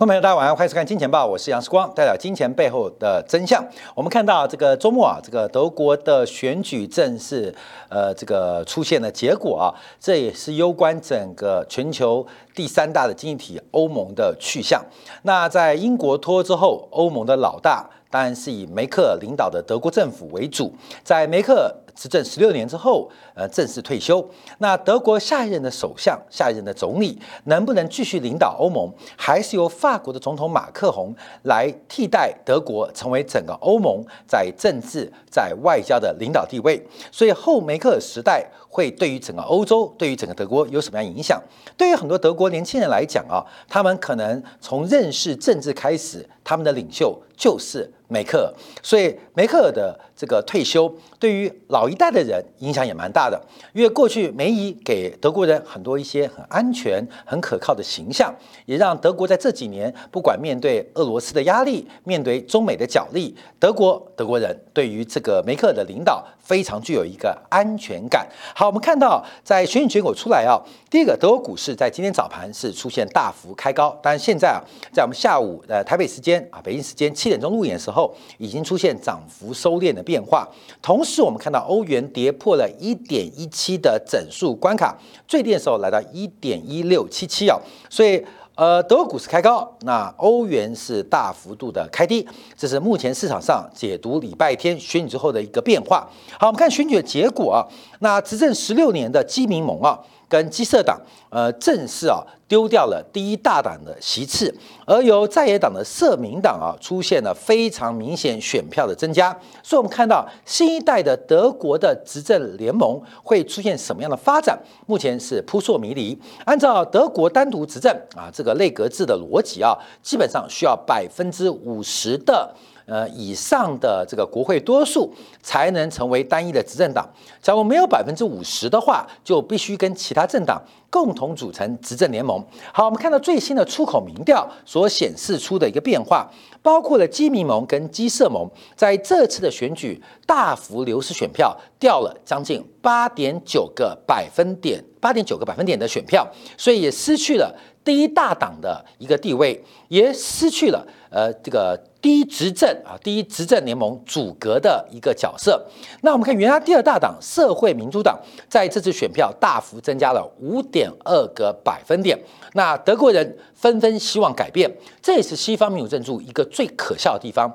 观众朋友，大家晚上好，欢迎收看《金钱报》，我是杨世光，带来金钱背后的真相。我们看到这个周末啊，这个德国的选举正式呃这个出现了结果啊，这也是攸关整个全球第三大的经济体欧盟的去向。那在英国脱之后，欧盟的老大当然是以梅克领导的德国政府为主，在梅克。执政十六年之后，呃，正式退休。那德国下一任的首相、下一任的总理能不能继续领导欧盟，还是由法国的总统马克宏来替代德国，成为整个欧盟在政治、在外交的领导地位？所以后梅克时代会对于整个欧洲、对于整个德国有什么样影响？对于很多德国年轻人来讲啊，他们可能从认识政治开始，他们的领袖就是梅克尔。所以梅克尔的这个退休，对于老一代的人影响也蛮大的，因为过去梅姨给德国人很多一些很安全、很可靠的形象，也让德国在这几年不管面对俄罗斯的压力，面对中美的角力，德国德国人对于这个梅克尔的领导非常具有一个安全感。好，我们看到在选举结果出来啊，第一个德国股市在今天早盘是出现大幅开高，但是现在啊，在我们下午呃台北时间啊北京时间七点钟录演的时候，已经出现涨幅收敛的变化，同时我们看到欧。元跌破了一点一七的整数关卡，最低的时候来到一点一六七七啊，所以呃，德国股市开高，那欧元是大幅度的开低，这是目前市场上解读礼拜天选举之后的一个变化。好，我们看选举的结果啊，那执政十六年的基民盟啊。跟基社党，呃，正式啊丢掉了第一大党的席次，而由在野党的社民党啊出现了非常明显选票的增加，所以我们看到新一代的德国的执政联盟会出现什么样的发展，目前是扑朔迷离。按照德国单独执政啊这个内阁制的逻辑啊，基本上需要百分之五十的。呃，以上的这个国会多数才能成为单一的执政党。假如没有百分之五十的话，就必须跟其他政党共同组成执政联盟。好，我们看到最新的出口民调所显示出的一个变化，包括了基民盟跟基社盟在这次的选举大幅流失选票，掉了将近八点九个百分点，八点九个百分点的选票，所以也失去了第一大党的一个地位，也失去了呃这个。第一执政啊，第一执政联盟阻隔的一个角色。那我们看原来第二大党社会民主党在这次选票大幅增加了五点二个百分点。那德国人纷纷希望改变，这也是西方民主政治一个最可笑的地方。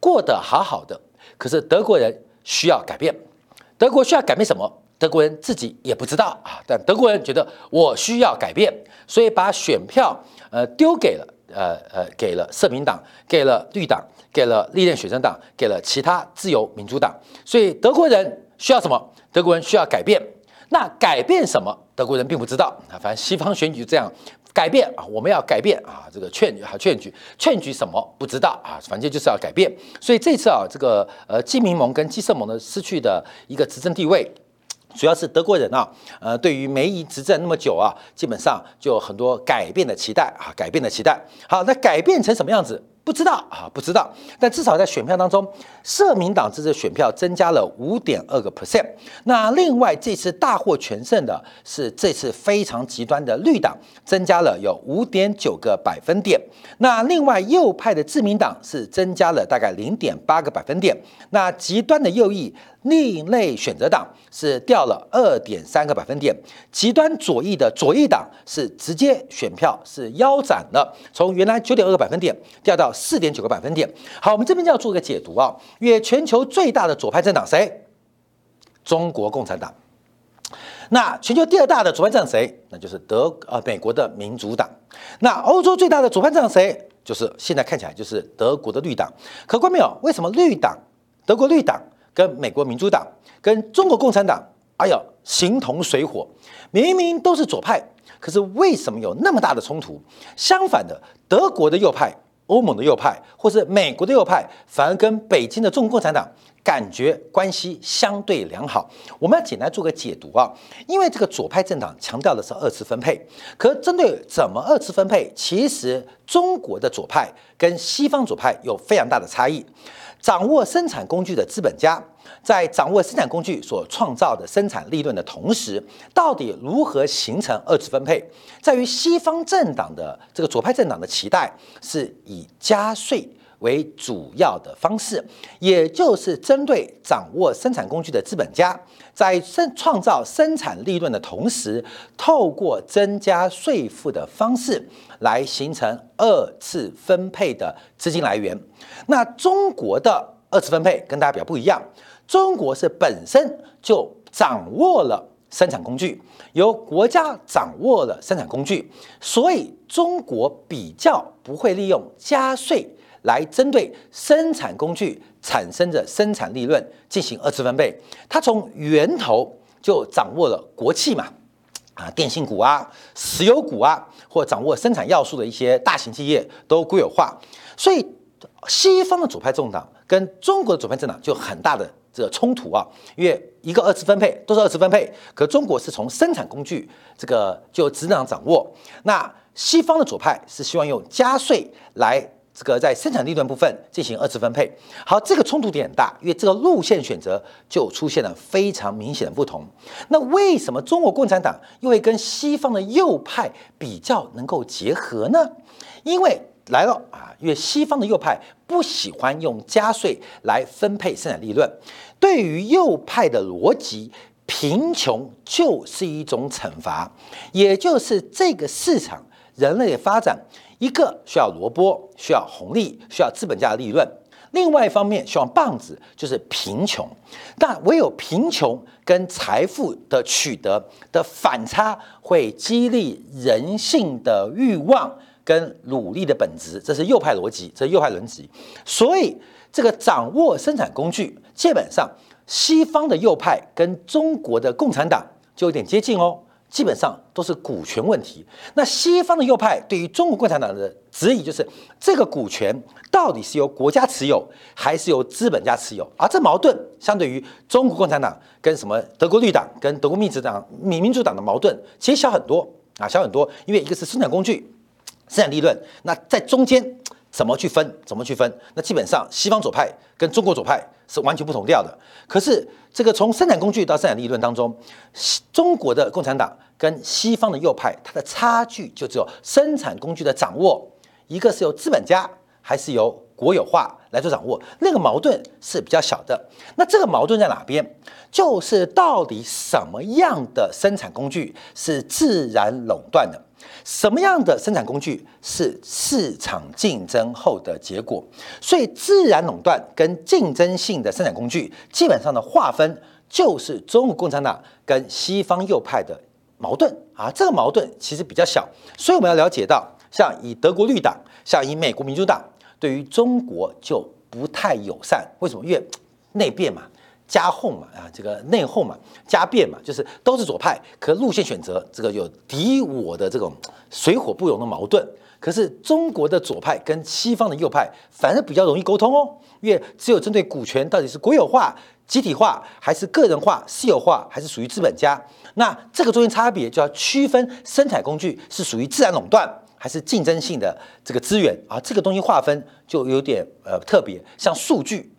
过得好好的，可是德国人需要改变。德国需要改变什么？德国人自己也不知道啊。但德国人觉得我需要改变，所以把选票呃丢给了。呃呃，给了社民党，给了绿党，给了历任学生党，给了其他自由民主党。所以德国人需要什么？德国人需要改变。那改变什么？德国人并不知道啊。反正西方选举这样改变啊，我们要改变啊。这个劝啊劝举劝举什么不知道啊。反正就是要改变。所以这次啊，这个呃基民盟跟基社盟的失去的一个执政地位。主要是德国人啊，呃，对于梅姨执政那么久啊，基本上就很多改变的期待啊，改变的期待。好，那改变成什么样子？不知道啊，不知道。但至少在选票当中，社民党这次选票增加了五点二个 percent。那另外这次大获全胜的是这次非常极端的绿党，增加了有五点九个百分点。那另外右派的自民党是增加了大概零点八个百分点。那极端的右翼。另类选择党是掉了二点三个百分点，极端左翼的左翼党是直接选票是腰斩了，从原来九点二个百分点掉到四点九个百分点。好，我们这边就要做个解读啊，因为全球最大的左派政党谁？中国共产党。那全球第二大的左派政党谁？那就是德呃美国的民主党。那欧洲最大的左派政党谁？就是现在看起来就是德国的绿党。可观没有？为什么绿党德国绿党？跟美国民主党、跟中国共产党，哎呀，形同水火。明明都是左派，可是为什么有那么大的冲突？相反的，德国的右派、欧盟的右派，或是美国的右派，反而跟北京的中国共产党感觉关系相对良好。我们要简单做个解读啊，因为这个左派政党强调的是二次分配，可针对怎么二次分配，其实中国的左派跟西方左派有非常大的差异。掌握生产工具的资本家在掌握生产工具所创造的生产利润的同时，到底如何形成二次分配，在于西方政党的这个左派政党的期待是以加税。为主要的方式，也就是针对掌握生产工具的资本家，在生创造生产利润的同时，透过增加税负的方式来形成二次分配的资金来源。那中国的二次分配跟大家比较不一样，中国是本身就掌握了生产工具，由国家掌握了生产工具，所以中国比较不会利用加税。来针对生产工具产生的生产利润进行二次分配，它从源头就掌握了国企嘛，啊，电信股啊、石油股啊，或掌握生产要素的一些大型企业都国有化，所以西方的左派政党跟中国的左派政党就很大的这个冲突啊，因为一个二次分配都是二次分配，可中国是从生产工具这个就职能掌握，那西方的左派是希望用加税来。这个在生产利润部分进行二次分配，好，这个冲突点很大，因为这个路线选择就出现了非常明显的不同。那为什么中国共产党又会跟西方的右派比较能够结合呢？因为来了啊，因为西方的右派不喜欢用加税来分配生产利润，对于右派的逻辑，贫穷就是一种惩罚，也就是这个市场人类的发展。一个需要萝卜，需要红利，需要资本家的利润；另外一方面，需要棒子，就是贫穷。但唯有贫穷跟财富的取得的反差，会激励人性的欲望跟努力的本质。这是右派逻辑，这是右派逻辑。所以，这个掌握生产工具，基本上西方的右派跟中国的共产党就有点接近哦。基本上都是股权问题。那西方的右派对于中国共产党的质疑就是：这个股权到底是由国家持有，还是由资本家持有？而这矛盾相对于中国共产党跟什么德国绿党跟德国民主党、民民主党的矛盾，其实小很多啊，小很多。因为一个是生产工具、生产利润，那在中间怎么去分？怎么去分？那基本上西方左派跟中国左派是完全不同调的。可是。这个从生产工具到生产理论当中，中国的共产党跟西方的右派，它的差距就只有生产工具的掌握，一个是由资本家，还是由国有化来做掌握，那个矛盾是比较小的。那这个矛盾在哪边？就是到底什么样的生产工具是自然垄断的？什么样的生产工具是市场竞争后的结果？所以，自然垄断跟竞争性的生产工具，基本上的划分就是中国共产党跟西方右派的矛盾啊。这个矛盾其实比较小，所以我们要了解到，像以德国绿党，像以美国民主党，对于中国就不太友善。为什么？因为内变嘛。加后嘛啊，这个内讧嘛，加变嘛，就是都是左派，可路线选择这个有敌我的这种水火不容的矛盾。可是中国的左派跟西方的右派反而比较容易沟通哦，因为只有针对股权到底是国有化、集体化，还是个人化、私有化，还是属于资本家，那这个中间差别就要区分生产工具是属于自然垄断还是竞争性的这个资源啊，这个东西划分就有点呃特别，像数据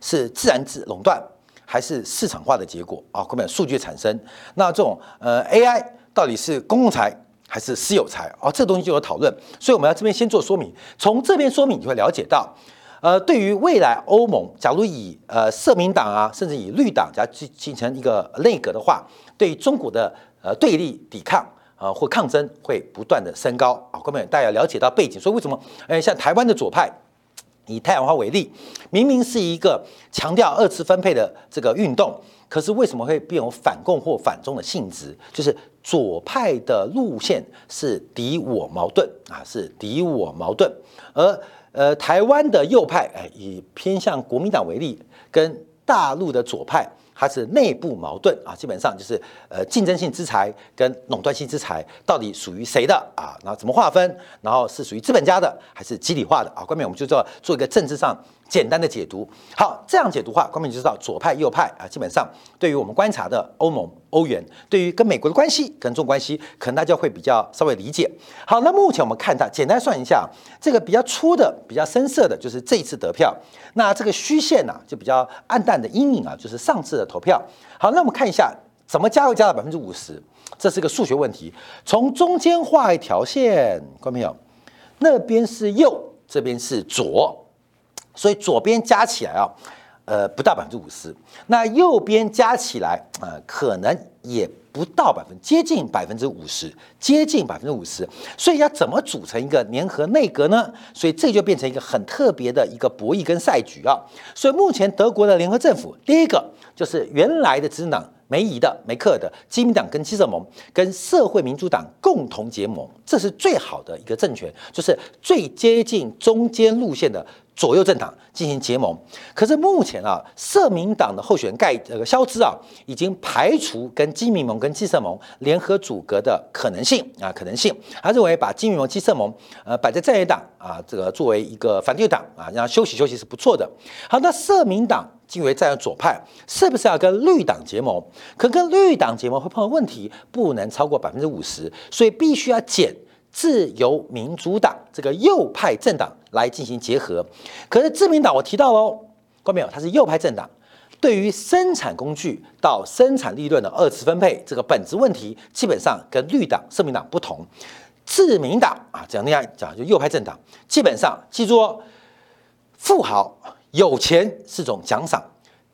是自然制垄断。还是市场化的结果啊，根本数据产生。那这种呃 AI 到底是公共财还是私有财啊？这东西就有讨论。所以我们要这边先做说明。从这边说明，你会了解到，呃，对于未来欧盟，假如以呃社民党啊，甚至以绿党，假如形成一个内阁的话，对于中国的呃对立抵抗啊或抗争会不断的升高啊。根本大家了解到背景，所以为什么呃像台湾的左派？以太阳花为例，明明是一个强调二次分配的这个运动，可是为什么会变有反共或反中的性质？就是左派的路线是敌我矛盾啊，是敌我矛盾，而呃台湾的右派，哎，以偏向国民党为例，跟大陆的左派。它是内部矛盾啊，基本上就是呃竞争性资财跟垄断性资财到底属于谁的啊？然后怎么划分？然后是属于资本家的还是集体化的啊？关面我们就做做一个政治上简单的解读。好，这样解读话，光明就知道左派右派啊，基本上对于我们观察的欧盟、欧元，对于跟美国的关系、跟中关系，可能大家会比较稍微理解。好，那目前我们看到，简单算一下，这个比较粗的、比较深色的，就是这一次得票。那这个虚线呢，就比较暗淡的阴影啊，就是上次的投票。好，那我们看一下怎么加会加到百分之五十，这是个数学问题。从中间画一条线，看到没有？那边是右，这边是左。所以左边加起来啊，呃，不到百分之五十。那右边加起来啊，可能也不到百分，接近百分之五十，接近百分之五十。所以要怎么组成一个联合内阁呢？所以这就变成一个很特别的一个博弈跟赛局啊。所以目前德国的联合政府，第一个就是原来的执政党。梅姨的、梅克的基民党跟基社盟跟社会民主党共同结盟，这是最好的一个政权，就是最接近中间路线的左右政党进行结盟。可是目前啊，社民党的候选人盖这个肖兹啊，已经排除跟基民盟跟基社盟联合组阁的可能性啊，可能性。他认为把基民盟、基社盟呃摆在在野党啊，这个作为一个反对党啊，让休息休息是不错的。好，那社民党。进为站在左派，是不是要跟绿党结盟？可跟绿党结盟会碰到问题，不能超过百分之五十，所以必须要减自由民主党这个右派政党来进行结合。可是自民党我提到喽，看到没有？它是右派政党，对于生产工具到生产利润的二次分配这个本质问题，基本上跟绿党、社民党不同。自民党啊，讲那样讲就右派政党，基本上记住哦，富豪。有钱是种奖赏，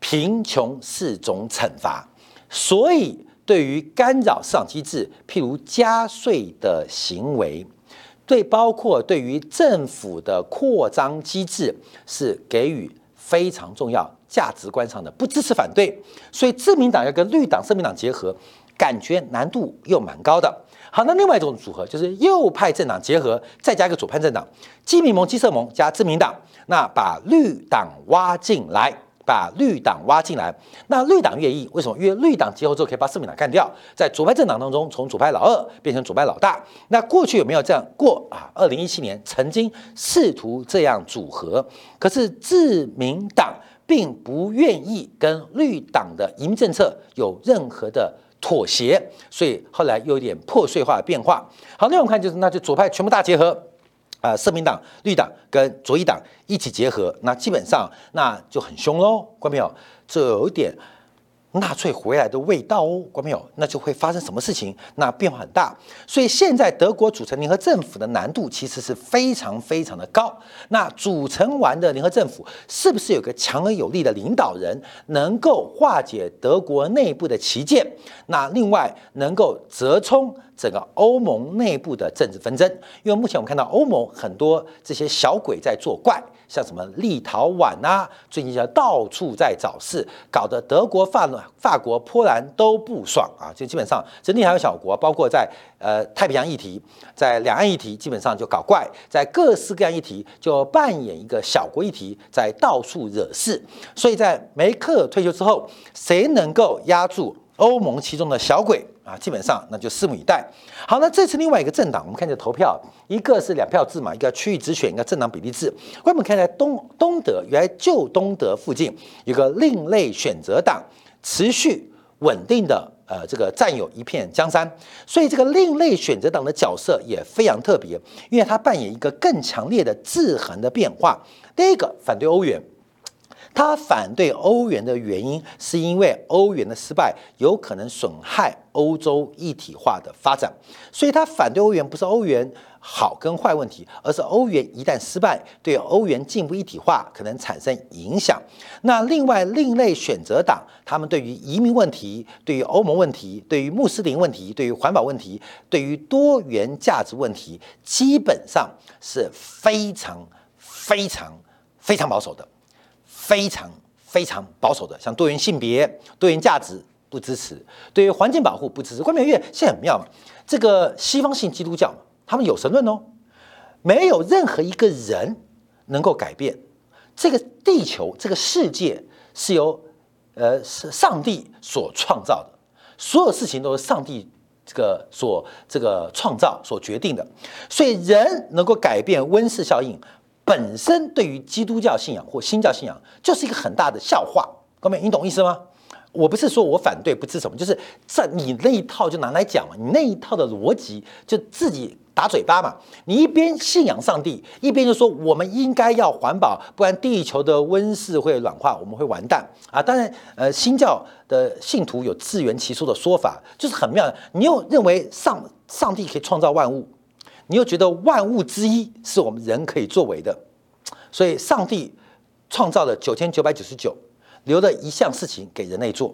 贫穷是种惩罚。所以，对于干扰市场机制，譬如加税的行为，对包括对于政府的扩张机制，是给予非常重要价值观上的不支持反对。所以，自民党要跟绿党、社民党结合，感觉难度又蛮高的。好，那另外一种组合就是右派政党结合，再加一个左派政党，基民盟、基社盟加自民党。那把绿党挖进来，把绿党挖进来。那绿党愿意？为什么？因为绿党结合之后可以把社民党干掉，在左派政党当中，从左派老二变成左派老大。那过去有没有这样过啊？二零一七年曾经试图这样组合，可是自民党并不愿意跟绿党的移民政策有任何的妥协，所以后来又有点破碎化的变化。好，那我们看就是，那就左派全部大结合。啊，社民党、绿党跟左翼党一起结合，那基本上那就很凶喽，关没有？这有一点。纳粹回来的味道哦，关没有？那就会发生什么事情？那变化很大，所以现在德国组成联合政府的难度其实是非常非常的高。那组成完的联合政府，是不是有个强而有力的领导人，能够化解德国内部的旗舰？那另外能够折冲整个欧盟内部的政治纷争？因为目前我们看到欧盟很多这些小鬼在作怪。像什么立陶宛呐，最近叫到处在找事，搞得德国、法、法国、波兰都不爽啊！就基本上整体还有小国，包括在呃太平洋议题，在两岸议题，基本上就搞怪，在各式各样议题就扮演一个小国议题，在到处惹事。所以在梅克退休之后，谁能够压住欧盟其中的小鬼？啊，基本上那就拭目以待。好，那这次另外一个政党，我们看见投票，一个是两票制嘛，一个区域直选，一个政党比例制。我们看在东东德，原来旧东德附近有个另类选择党，持续稳定的呃这个占有一片江山，所以这个另类选择党的角色也非常特别，因为它扮演一个更强烈的制衡的变化。第一个反对欧元。他反对欧元的原因，是因为欧元的失败有可能损害欧洲一体化的发展，所以他反对欧元不是欧元好跟坏问题，而是欧元一旦失败，对欧元进步一体化可能产生影响。那另外另类选择党，他们对于移民问题、对于欧盟问题、对于穆斯林问题、对于环保问题、对于多元价值问题，基本上是非常非常非常保守的。非常非常保守的，像多元性别、多元价值不支持；对于环境保护不支持。关键因为现在很妙嘛，这个西方性基督教嘛他们有神论哦，没有任何一个人能够改变这个地球、这个世界是由呃是上帝所创造的，所有事情都是上帝这个所这个创造所决定的，所以人能够改变温室效应。本身对于基督教信仰或新教信仰就是一个很大的笑话。各位，你懂意思吗？我不是说我反对不支持什么，就是在你那一套就拿来讲嘛，你那一套的逻辑就自己打嘴巴嘛。你一边信仰上帝，一边就说我们应该要环保，不然地球的温室会软化，我们会完蛋啊！当然，呃，新教的信徒有自圆其说的说法，就是很妙。你又认为上上帝可以创造万物，你又觉得万物之一是我们人可以作为的，所以上帝创造了九千九百九十九。留了一项事情给人类做，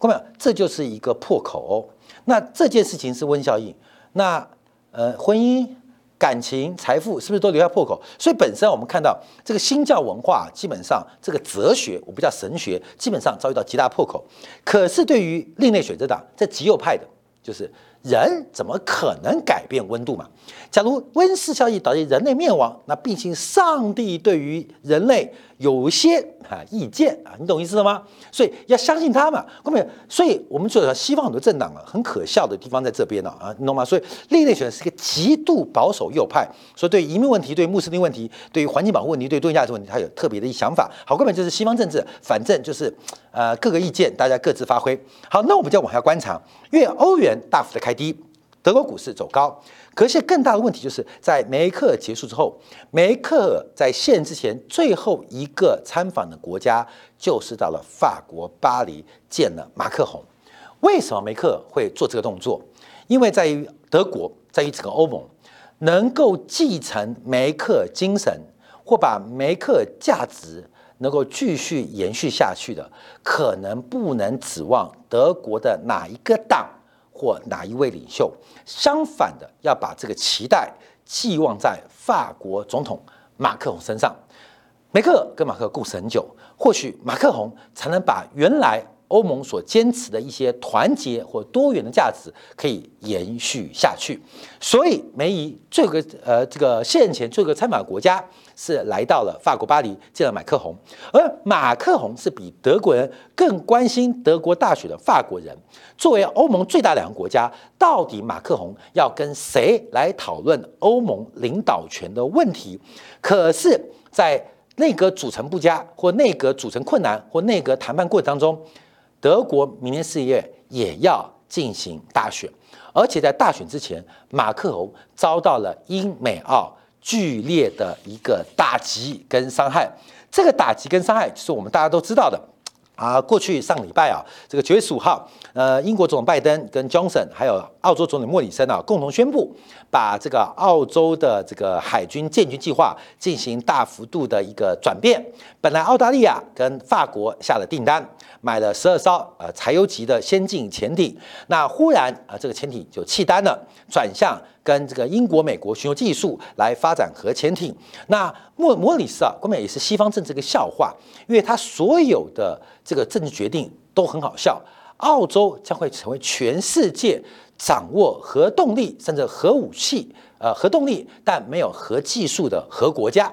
看到没有？这就是一个破口。那这件事情是温效应，那呃，婚姻、感情、财富是不是都留下破口？所以本身我们看到这个新教文化，基本上这个哲学，我不叫神学，基本上遭遇到极大破口。可是对于另类选择党，这极右派的，就是。人怎么可能改变温度嘛？假如温室效应导致人类灭亡，那毕竟上帝对于人类有些啊意见啊，你懂意思了吗？所以要相信他嘛，各位。所以我们说西方很多政党啊，很可笑的地方在这边呢啊，你懂吗？所以另类选是一个极度保守右派，所以对移民问题、对穆斯林问题、对于环境保护问题、对多亚值问题，他有特别的一想法。好，根本就是西方政治，反正就是呃各个意见，大家各自发挥。好，那我们就往下观察，因为欧元大幅的开。低，德国股市走高，可是更大的问题就是在梅克尔结束之后，梅克尔在现之前最后一个参访的国家就是到了法国巴黎见了马克宏。为什么梅克会做这个动作？因为在于德国，在于整个欧盟能够继承梅克尔精神或把梅克价值能够继续延续下去的，可能不能指望德国的哪一个党。或哪一位领袖？相反的，要把这个期待寄望在法国总统马克龙身上。梅克跟马克故事很久，或许马克龙才能把原来欧盟所坚持的一些团结或多元的价值可以延续下去。所以，梅姨这个呃，这个现前这个参访国家。是来到了法国巴黎见了马克宏，而马克宏是比德国人更关心德国大选的法国人。作为欧盟最大两个国家，到底马克宏要跟谁来讨论欧盟领导权的问题？可是，在内阁组成不佳，或内阁组成困难，或内阁谈判过程当中，德国明年四月也要进行大选，而且在大选之前，马克龙遭到了英美澳。剧烈的一个打击跟伤害，这个打击跟伤害是我们大家都知道的啊。过去上礼拜啊，这个九月十五号，呃，英国总统拜登跟 Johnson 还有澳洲总理莫里森啊，共同宣布把这个澳洲的这个海军建军计划进行大幅度的一个转变。本来澳大利亚跟法国下了订单。买了十二艘呃柴油级的先进潜艇，那忽然啊这个潜艇就弃单了，转向跟这个英国、美国寻求技术来发展核潜艇。那莫莫里斯啊，根本也是西方政治一个笑话，因为他所有的这个政治决定都很好笑。澳洲将会成为全世界掌握核动力甚至核武器呃核动力但没有核技术的核国家。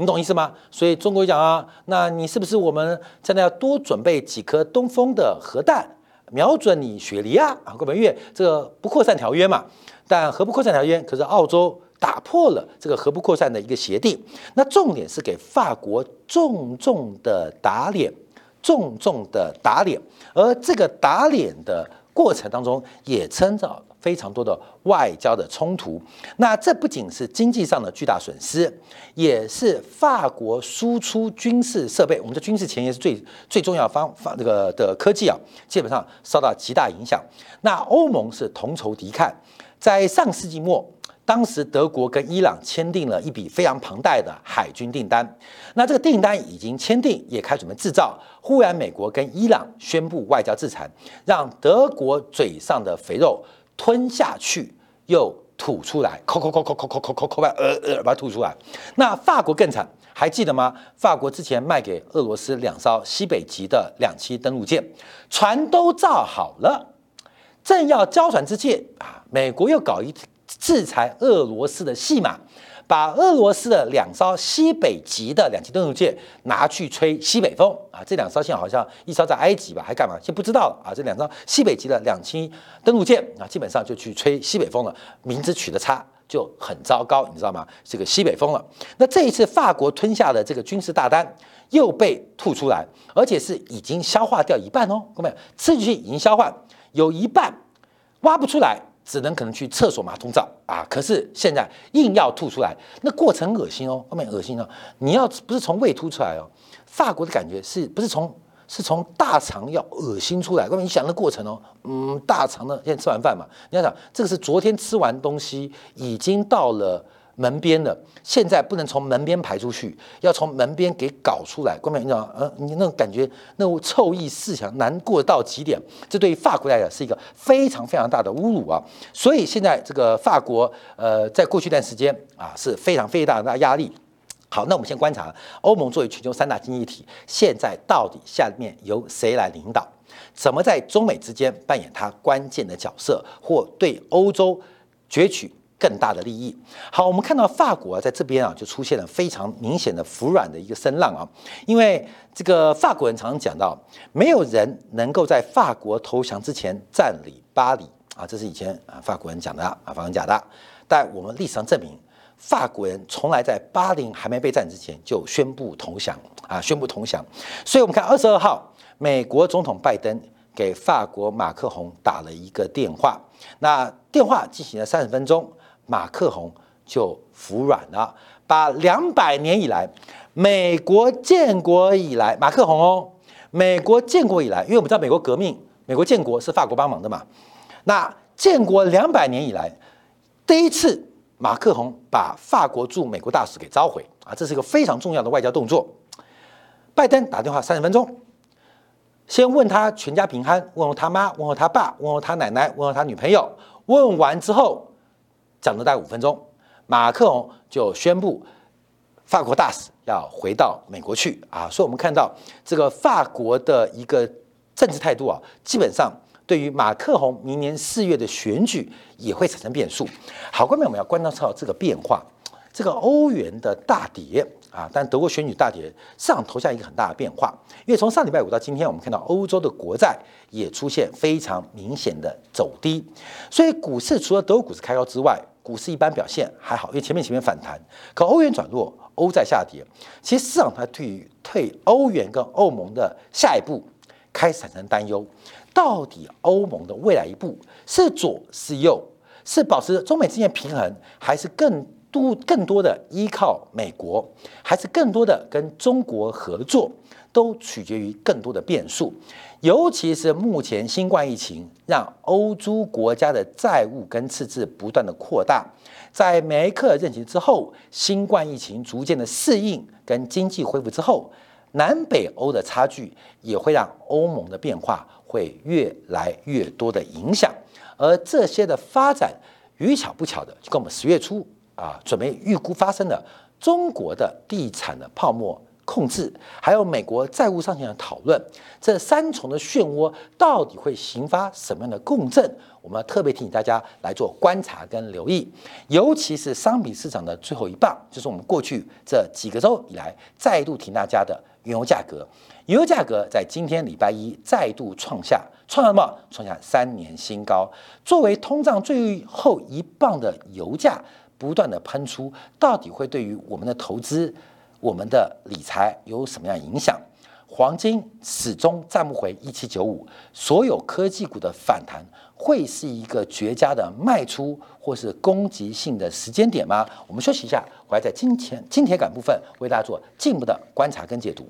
你懂意思吗？所以中国讲啊，那你是不是我们现在要多准备几颗东风的核弹，瞄准你雪梨啊？啊，各位，因为这个不扩散条约嘛。但核不扩散条约，可是澳洲打破了这个核不扩散的一个协定。那重点是给法国重重的打脸，重重的打脸。而这个打脸的过程当中，也称着。非常多的外交的冲突，那这不仅是经济上的巨大损失，也是法国输出军事设备，我们的军事前沿是最最重要方方这个的科技啊，基本上受到极大影响。那欧盟是同仇敌忾，在上世纪末，当时德国跟伊朗签订了一笔非常庞大的海军订单，那这个订单已经签订，也开始准备制造，忽然美国跟伊朗宣布外交制裁，让德国嘴上的肥肉。吞下去又吐出来，抠抠抠抠抠抠抠抠抠呃呃，把它吐出来。那法国更惨，还记得吗？法国之前卖给俄罗斯两艘西北极的两栖登陆舰，船都造好了，正要交船之际啊，美国又搞一制裁俄罗斯的戏码。把俄罗斯的两艘西北极的两栖登陆舰拿去吹西北风啊！这两艘现在好像一艘在埃及吧，还干嘛？先不知道了啊！这两艘西北极的两栖登陆舰啊，基本上就去吹西北风了，名字取得差，就很糟糕，你知道吗？这个西北风了。那这一次法国吞下的这个军事大单又被吐出来，而且是已经消化掉一半哦，各位，吃进去已经消化，有一半挖不出来。只能可能去厕所马桶照啊！可是现在硬要吐出来，那过程恶心哦，后面恶心哦。你要不是从胃吐出来哦，法国的感觉是不是从是从大肠要恶心出来？后面，你想那过程哦，嗯，大肠呢，现在吃完饭嘛，你要想这个是昨天吃完东西，已经到了。门边的现在不能从门边排出去，要从门边给搞出来。关键你知道，呃，你那种感觉，那种臭意四墙，难过到极点。这对于法国来讲是一个非常非常大的侮辱啊！所以现在这个法国，呃，在过去一段时间啊，是非常非常大的压力。好，那我们先观察欧盟作为全球三大经济体，现在到底下面由谁来领导？怎么在中美之间扮演它关键的角色，或对欧洲攫取？更大的利益。好，我们看到法国啊在这边啊，就出现了非常明显的服软的一个声浪啊。因为这个法国人常常讲到，没有人能够在法国投降之前占领巴黎啊，这是以前啊法国人讲的啊，法国人讲的。但我们历史上证明，法国人从来在巴黎还没被占之前就宣布投降啊，宣布投降。所以我们看二十二号，美国总统拜登给法国马克宏打了一个电话，那电话进行了三十分钟。马克宏就服软了，把两百年以来美国建国以来，马克宏哦，美国建国以来，因为我们知道美国革命，美国建国是法国帮忙的嘛，那建国两百年以来，第一次马克宏把法国驻美国大使给召回啊，这是一个非常重要的外交动作。拜登打电话三十分钟，先问他全家平安，问候他妈，问候他爸，问候他奶奶，问候他女朋友，问完之后。讲了大概五分钟，马克龙就宣布法国大使要回到美国去。啊，所以我们看到这个法国的一个政治态度啊，基本上对于马克龙明年四月的选举也会产生变数。好，关面我们要观察到这个变化，这个欧元的大跌啊，但德国选举大跌，市场投下一个很大的变化，因为从上礼拜五到今天，我们看到欧洲的国债也出现非常明显的走低，所以股市除了德国股市开高之外，股市一般表现还好，因为前面前面反弹，可欧元转弱，欧债下跌，其实市场它对于退欧元跟欧盟的下一步开始产生担忧，到底欧盟的未来一步是左是右，是保持中美之间平衡，还是更多更多的依靠美国，还是更多的跟中国合作？都取决于更多的变数，尤其是目前新冠疫情让欧洲国家的债务跟赤字不断的扩大，在梅克尔任期之后，新冠疫情逐渐的适应跟经济恢复之后，南北欧的差距也会让欧盟的变化会越来越多的影响，而这些的发展，与巧不巧的，就跟我们十月初啊准备预估发生的中国的地产的泡沫。控制，还有美国债务上限的讨论，这三重的漩涡到底会引发什么样的共振？我们要特别提醒大家来做观察跟留意，尤其是商品市场的最后一棒，就是我们过去这几个周以来再度提大家的原油价格。原油价格在今天礼拜一再度创下创什么？创下三年新高。作为通胀最后一棒的油价不断的喷出，到底会对于我们的投资？我们的理财有什么样影响？黄金始终站不回一七九五，所有科技股的反弹会是一个绝佳的卖出或是攻击性的时间点吗？我们休息一下，我还在金钱金铁杆部分为大家做进一步的观察跟解读。